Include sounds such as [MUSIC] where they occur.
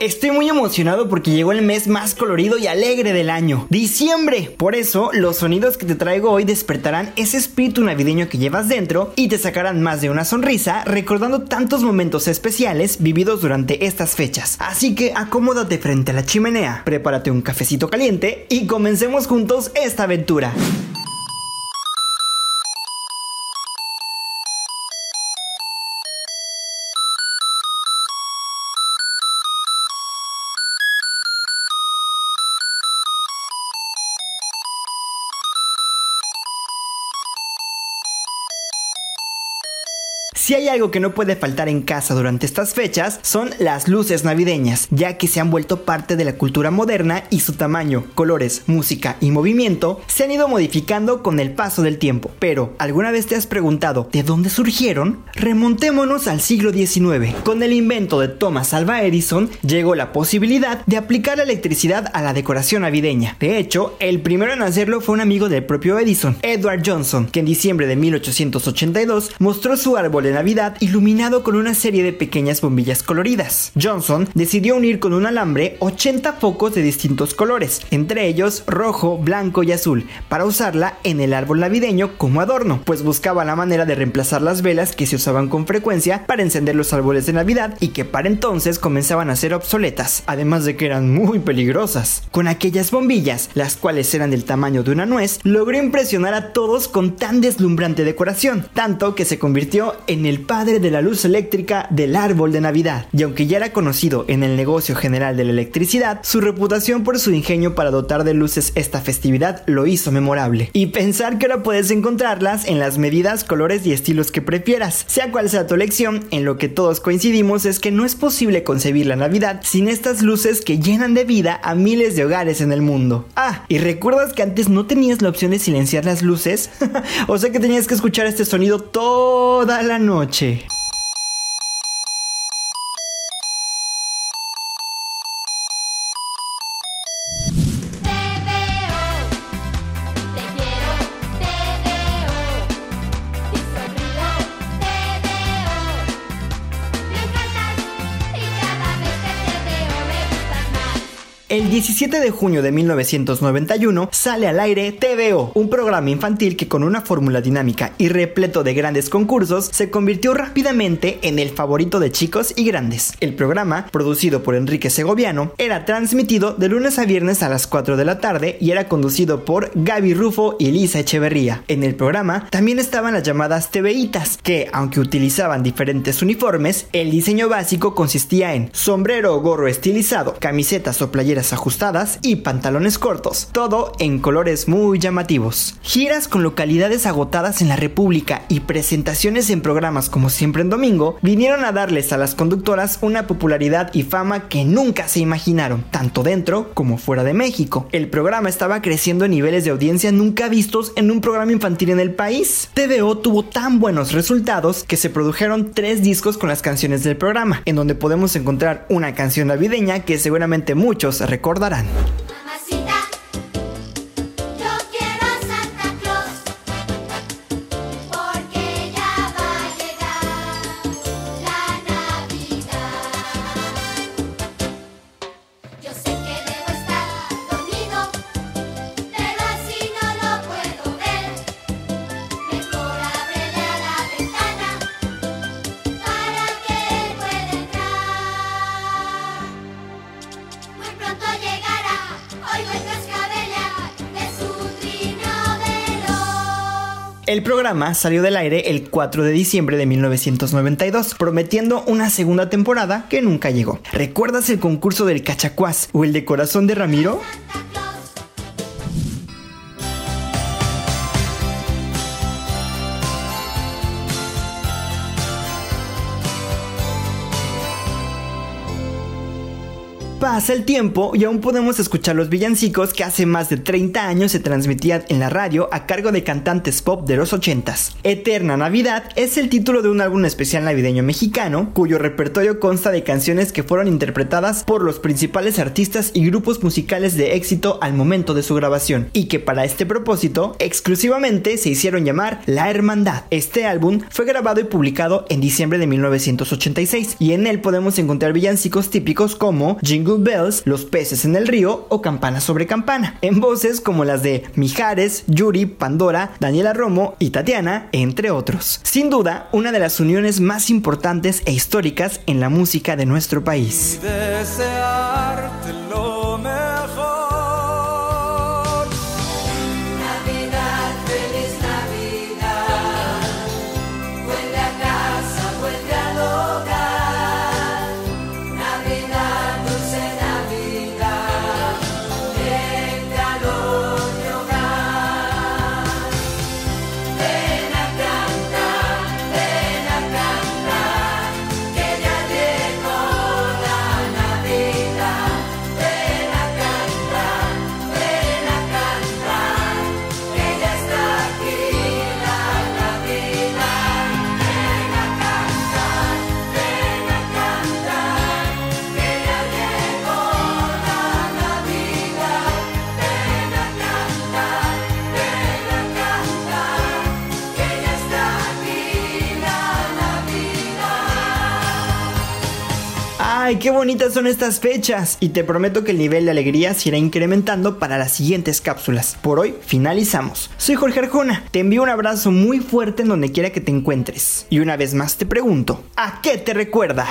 Estoy muy emocionado porque llegó el mes más colorido y alegre del año, diciembre. Por eso, los sonidos que te traigo hoy despertarán ese espíritu navideño que llevas dentro y te sacarán más de una sonrisa recordando tantos momentos especiales vividos durante estas fechas. Así que acomódate frente a la chimenea, prepárate un cafecito caliente y comencemos juntos esta aventura. Si hay algo que no puede faltar en casa durante estas fechas, son las luces navideñas, ya que se han vuelto parte de la cultura moderna y su tamaño, colores, música y movimiento se han ido modificando con el paso del tiempo. Pero, ¿alguna vez te has preguntado de dónde surgieron? Remontémonos al siglo XIX. Con el invento de Thomas Alva Edison, llegó la posibilidad de aplicar la electricidad a la decoración navideña. De hecho, el primero en hacerlo fue un amigo del propio Edison, Edward Johnson, que en diciembre de 1882 mostró su árbol de Navidad iluminado con una serie de pequeñas bombillas coloridas. Johnson decidió unir con un alambre 80 focos de distintos colores, entre ellos rojo, blanco y azul, para usarla en el árbol navideño como adorno, pues buscaba la manera de reemplazar las velas que se usaban con frecuencia para encender los árboles de Navidad y que para entonces comenzaban a ser obsoletas, además de que eran muy peligrosas. Con aquellas bombillas, las cuales eran del tamaño de una nuez, logró impresionar a todos con tan deslumbrante decoración, tanto que se convirtió en el padre de la luz eléctrica del árbol de Navidad. Y aunque ya era conocido en el negocio general de la electricidad, su reputación por su ingenio para dotar de luces esta festividad lo hizo memorable. Y pensar que ahora puedes encontrarlas en las medidas, colores y estilos que prefieras. Sea cual sea tu elección, en lo que todos coincidimos es que no es posible concebir la Navidad sin estas luces que llenan de vida a miles de hogares en el mundo. Ah, ¿y recuerdas que antes no tenías la opción de silenciar las luces? [LAUGHS] o sea que tenías que escuchar este sonido toda la noche El 17 de junio de 1991 sale al aire TVO, un programa infantil que con una fórmula dinámica y repleto de grandes concursos se convirtió rápidamente en el favorito de chicos y grandes. El programa, producido por Enrique Segoviano, era transmitido de lunes a viernes a las 4 de la tarde y era conducido por Gaby Rufo y Lisa Echeverría. En el programa también estaban las llamadas TVitas, que aunque utilizaban diferentes uniformes, el diseño básico consistía en sombrero o gorro estilizado, camisetas o playeras ajustadas y pantalones cortos, todo en colores muy llamativos. Giras con localidades agotadas en la República y presentaciones en programas como siempre en domingo vinieron a darles a las conductoras una popularidad y fama que nunca se imaginaron, tanto dentro como fuera de México. El programa estaba creciendo en niveles de audiencia nunca vistos en un programa infantil en el país. TVO tuvo tan buenos resultados que se produjeron tres discos con las canciones del programa, en donde podemos encontrar una canción navideña que seguramente muchos recordarán. El programa salió del aire el 4 de diciembre de 1992, prometiendo una segunda temporada que nunca llegó. ¿Recuerdas el concurso del Cachacuás o el de Corazón de Ramiro? Pasa el tiempo y aún podemos escuchar los villancicos que hace más de 30 años se transmitían en la radio a cargo de cantantes pop de los 80s. Eterna Navidad es el título de un álbum especial navideño mexicano, cuyo repertorio consta de canciones que fueron interpretadas por los principales artistas y grupos musicales de éxito al momento de su grabación, y que para este propósito exclusivamente se hicieron llamar La Hermandad. Este álbum fue grabado y publicado en diciembre de 1986, y en él podemos encontrar villancicos típicos como Jingle Bells, Los peces en el río o Campana sobre campana, en voces como las de Mijares, Yuri, Pandora, Daniela Romo y Tatiana, entre otros. Sin duda, una de las uniones más importantes e históricas en la música de nuestro país. ¡Ay, qué bonitas son estas fechas! Y te prometo que el nivel de alegría se irá incrementando para las siguientes cápsulas. Por hoy finalizamos. Soy Jorge Arjona, te envío un abrazo muy fuerte en donde quiera que te encuentres. Y una vez más te pregunto, ¿a qué te recuerda?